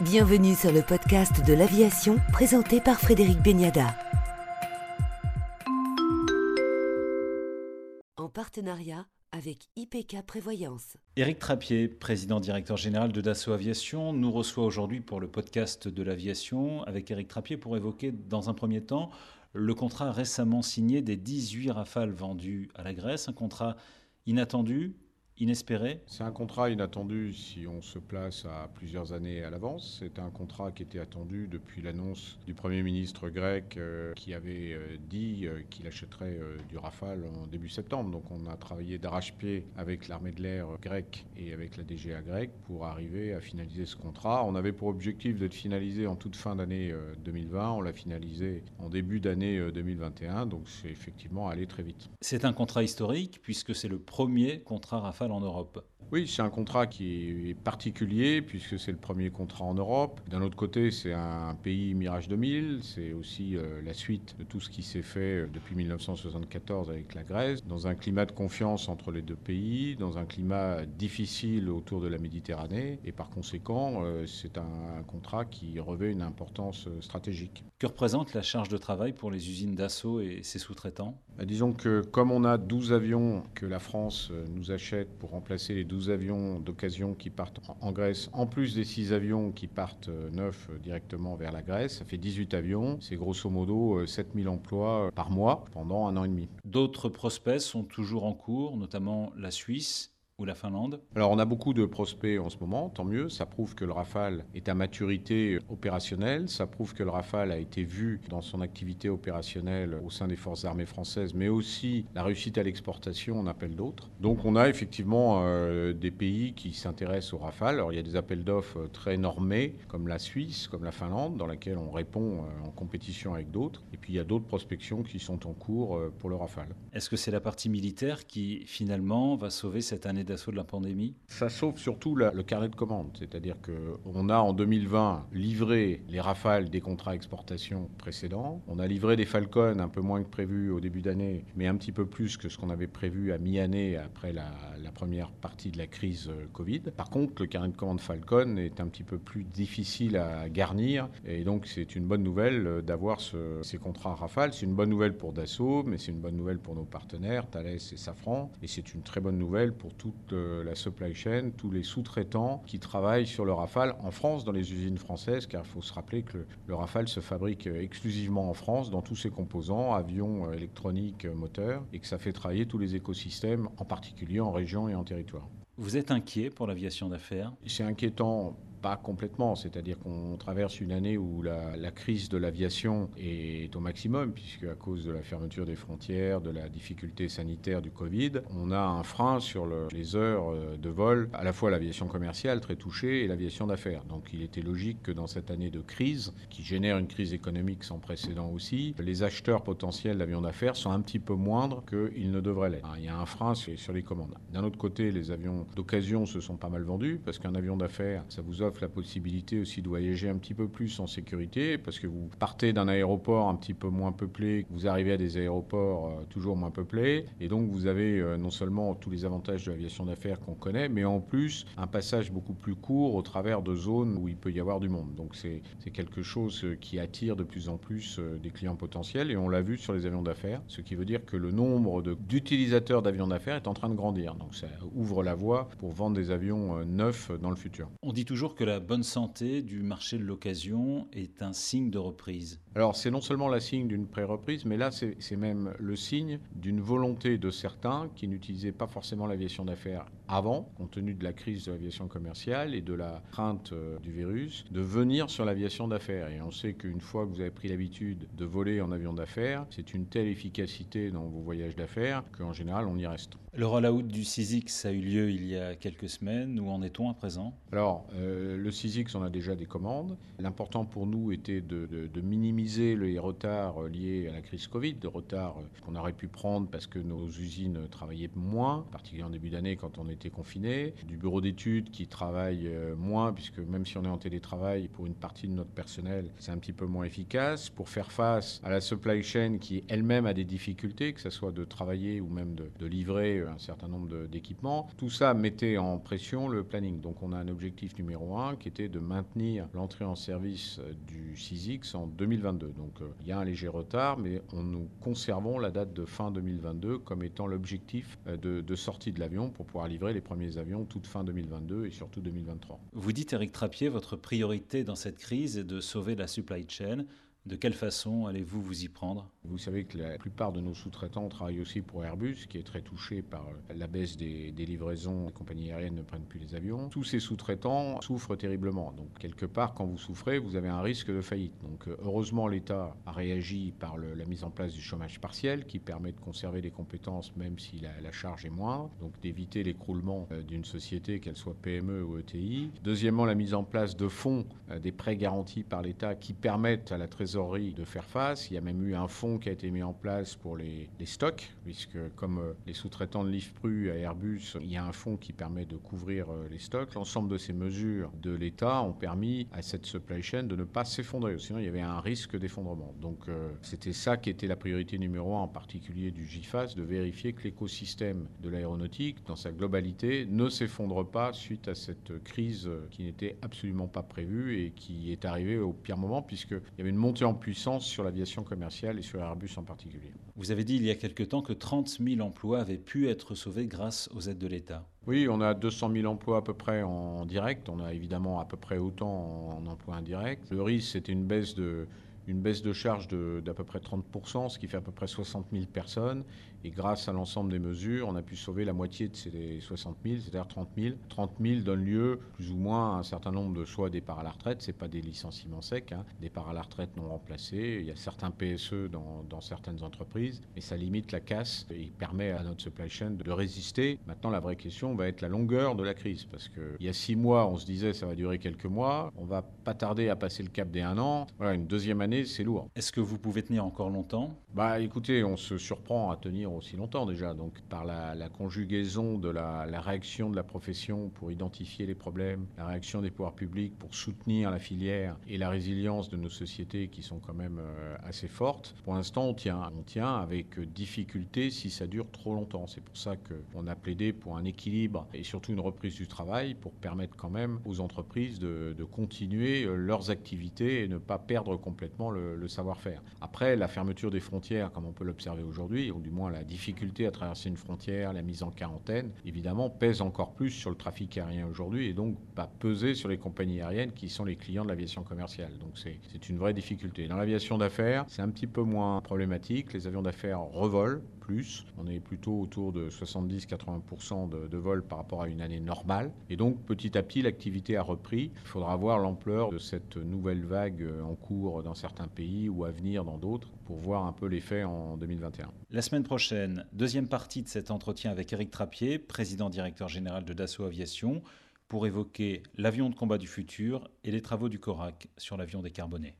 Bienvenue sur le podcast de l'aviation présenté par Frédéric Beniada. En partenariat avec IPK Prévoyance. Éric Trappier, président directeur général de Dassault Aviation, nous reçoit aujourd'hui pour le podcast de l'aviation avec Éric Trappier pour évoquer dans un premier temps le contrat récemment signé des 18 rafales vendus à la Grèce, un contrat inattendu, inespéré C'est un contrat inattendu si on se place à plusieurs années à l'avance. C'est un contrat qui était attendu depuis l'annonce du Premier ministre grec euh, qui avait euh, dit euh, qu'il achèterait du Rafale en début septembre. Donc on a travaillé d'arrache-pied avec l'armée de l'air grecque et avec la DGA grecque pour arriver à finaliser ce contrat. On avait pour objectif d'être finalisé en toute fin d'année 2020. On l'a finalisé en début d'année 2021. Donc c'est effectivement allé très vite. C'est un contrat historique puisque c'est le premier contrat Rafale en Europe. Oui, c'est un contrat qui est particulier puisque c'est le premier contrat en Europe. D'un autre côté, c'est un pays Mirage 2000. C'est aussi euh, la suite de tout ce qui s'est fait euh, depuis 1974 avec la Grèce, dans un climat de confiance entre les deux pays, dans un climat difficile autour de la Méditerranée. Et par conséquent, euh, c'est un contrat qui revêt une importance stratégique. Que représente la charge de travail pour les usines d'assaut et ses sous-traitants? Bah, Disons que comme on a 12 avions que la France nous achète pour remplacer les 12 avions d'occasion qui partent en Grèce, en plus des 6 avions qui partent euh, neufs euh, directement vers la Grèce. Ça fait 18 avions. C'est grosso modo 7000 euh, emplois par mois pendant un an et demi. D'autres prospects sont toujours en cours, notamment la Suisse ou la Finlande Alors on a beaucoup de prospects en ce moment, tant mieux. Ça prouve que le Rafale est à maturité opérationnelle. Ça prouve que le Rafale a été vu dans son activité opérationnelle au sein des forces armées françaises, mais aussi la réussite à l'exportation en appel d'autres. Donc on a effectivement euh, des pays qui s'intéressent au Rafale. Alors il y a des appels d'offres très normés, comme la Suisse, comme la Finlande, dans laquelle on répond euh, en compétition avec d'autres. Et puis il y a d'autres prospections qui sont en cours euh, pour le Rafale. Est-ce que c'est la partie militaire qui finalement va sauver cette année d'assaut de la pandémie Ça sauve surtout le carnet de commandes. C'est-à-dire qu'on a en 2020 livré les rafales des contrats exportation précédents. On a livré des Falcon un peu moins que prévu au début d'année, mais un petit peu plus que ce qu'on avait prévu à mi-année après la, première partie de la crise euh, Covid. Par contre, le carnet de commandes Falcon est un petit peu plus difficile à garnir. Et donc, c'est une bonne nouvelle euh, d'avoir ces contrats rafales. C'est une bonne nouvelle pour Dassault, mais c'est une bonne nouvelle pour nos partenaires, Thales et Safran. Et c'est une très bonne nouvelle pour toute la supply chain, tous les sous-traitants qui travaillent sur le Rafale en France, dans les usines françaises, car il faut se rappeler que le, Rafale se fabrique exclusivement en France, dans tous ses composants, avions, euh, électroniques, euh, moteurs, et que ça fait travailler tous les écosystèmes, en particulier en région et en territoire. Vous êtes inquiet pour l'aviation d'affaires? C'est inquiétant complètement, c'est-à-dire qu'on traverse une année où la, crise de l'aviation est au maximum, puisque à cause de la fermeture des frontières, de la difficulté sanitaire du Covid, on a un frein sur les heures euh, de vol, à la fois l'aviation commerciale très touchée et l'aviation d'affaires. Donc il était logique que dans cette année de crise, qui génère une crise économique sans précédent aussi, les acheteurs potentiels d'avions d'affaires sont un petit peu moindres qu'ils ne devraient l'être. Il y a un frein sur les commandes. D'un autre côté, les avions d'occasion se sont pas mal vendus, parce qu'un avion d'affaires, ça vous offre la possibilité aussi de voyager un petit peu plus en sécurité, parce que vous partez d'un aéroport un petit peu moins peuplé, vous arrivez à des aéroports euh, toujours moins peuplés, et donc vous avez euh, non seulement tous les avantages de l'aviation d'affaires qu'on connaît, mais en plus un passage beaucoup plus court au travers de zones où il peut y avoir du monde. Donc c'est quelque chose euh, qui attire de plus en plus des clients potentiels, et on l'a vu sur les avions d'affaires, ce qui veut dire que le nombre d'utilisateurs d'avions d'affaires est en train de grandir. Donc ça ouvre la voie pour vendre des avions neufs dans le futur. On dit toujours que la bonne santé du marché de l'occasion est un signe de reprise Alors c'est non seulement le signe d'une pré-reprise, mais là c'est même le signe d'une volonté de certains qui n'utilisaient pas forcément l'aviation d'affaires avant, compte tenu de la crise de l'aviation commerciale et de la crainte euh, du virus, de venir sur l'aviation d'affaires. Et on sait qu'une fois que vous avez pris l'habitude de voler en avion d'affaires, c'est une telle efficacité dans vos voyages d'affaires qu'en général on y reste. Le rollout du 6X a eu lieu il y a quelques semaines. Où en est-on à présent? Alors, euh, le 6X, on a déjà des commandes. L'important pour nous était de, minimiser les retards liés à la crise Covid, de retards qu'on aurait pu prendre parce que nos usines travaillaient moins, particulièrement en début d'année quand on était confiné, du bureau d'études qui travaille euh, moins, puisque même si on est en télétravail, pour une partie de notre personnel, c'est un petit peu moins efficace, pour faire face à la supply chain qui elle-même a des difficultés, que ce soit de travailler ou même de, de livrer un certain nombre d'équipements. Tout ça mettait en pression le planning. Donc on a un objectif numéro un qui était de maintenir l'entrée en service du 6X en 2022. Donc euh, il y a un léger retard, mais on nous conservons la date de fin 2022 comme étant l'objectif euh, de, de sortie de l'avion pour pouvoir livrer les premiers avions toute fin 2022 et surtout 2023. Vous dites, Eric Trappier, votre priorité dans cette crise est de sauver la supply chain. De quelle façon allez-vous vous y prendre? Vous savez que la plupart de nos sous-traitants travaillent aussi pour Airbus, qui est très touché par la baisse des, livraisons. Les compagnies aériennes ne prennent plus les avions. Tous ces sous-traitants souffrent terriblement. Donc, quelque part, quand vous souffrez, vous avez un risque de faillite. Donc, heureusement, l'État a réagi par la mise en place du chômage partiel, qui permet de conserver les compétences même si la, la charge est moindre. Donc, d'éviter l'écroulement euh, d'une société, qu'elle soit PME ou ETI. Deuxièmement, la mise en place de fonds, euh, des prêts garantis par l'État, qui permettent à la trésorerie de faire face. Il y a même eu un fonds qui a été mis en place pour les, stocks, puisque comme euh, les sous-traitants de l'IFPRU à Airbus, il y a un fonds qui permet de couvrir euh, les stocks. L'ensemble de ces mesures de l'État ont permis à cette supply chain de ne pas s'effondrer. Sinon, il y avait un risque d'effondrement. Donc, euh, c'était ça qui était la priorité numéro un, en particulier du GIFAS, de vérifier que l'écosystème de l'aéronautique, dans sa globalité, ne s'effondre pas suite à cette crise qui n'était absolument pas prévue et qui est arrivée au pire moment, puisqu'il y avait une montée en puissance sur l'aviation commerciale et sur Airbus en particulier. Vous avez dit il y a quelque temps que 30 000 emplois avaient pu être sauvés grâce aux aides de l'État. Oui, on a 200 000 emplois à peu près en direct. On a évidemment à peu près autant en emplois indirects. Le risque, c'était une baisse de une baisse de charge d'à peu près 30%, ce qui fait à peu près 60 000 personnes. Et grâce à l'ensemble des mesures, on a pu sauver la moitié de ces 60 000, c'est-à-dire 30 000. 30 000 donne lieu plus ou moins à un certain nombre de choix départs à la retraite. Ce pas des licenciements secs, hein. départs à la retraite non remplacés. Il y a certains PSE dans, dans, certaines entreprises, mais ça limite la casse et permet à notre supply chain de résister. Maintenant, la vraie question va être la longueur de la crise, parce qu'il y a six mois, on se disait ça va durer quelques mois. On va pas tarder à passer le cap des un an. Voilà, une deuxième année, c'est lourd. Est-ce que vous pouvez tenir encore longtemps? Bah écoutez, on se surprend à tenir aussi longtemps déjà. Donc par la, la conjugaison de la, la, réaction de la profession pour identifier les problèmes, la réaction des pouvoirs publics pour soutenir la filière et la résilience de nos sociétés qui sont quand même euh, assez fortes. Pour l'instant, on tient. On tient avec difficulté si ça dure trop longtemps. C'est pour ça qu'on a plaidé pour un équilibre et surtout une reprise du travail pour permettre quand même aux entreprises de, de continuer euh, leurs activités et ne pas perdre complètement le, savoir-faire. Après, la fermeture des frontières, comme on peut l'observer aujourd'hui, ou du moins la difficulté à traverser une frontière, la mise en quarantaine, évidemment, pèse encore plus sur le trafic aérien aujourd'hui et donc va peser sur les compagnies aériennes qui sont les clients de l'aviation commerciale. Donc c'est une vraie difficulté. Dans l'aviation d'affaires, c'est un petit peu moins problématique. Les avions d'affaires revolent On est plutôt autour de 70-80% de, de vols par rapport à une année normale. Et donc petit à petit, l'activité a repris. Il faudra voir l'ampleur de cette nouvelle vague en cours dans certains pays ou à venir dans d'autres pour voir un peu l'effet en 2021. La semaine prochaine, deuxième partie de cet entretien avec Eric Trappier, président directeur général de Dassault Aviation, pour évoquer l'avion de combat du futur et les travaux du CORAC sur l'avion décarboné.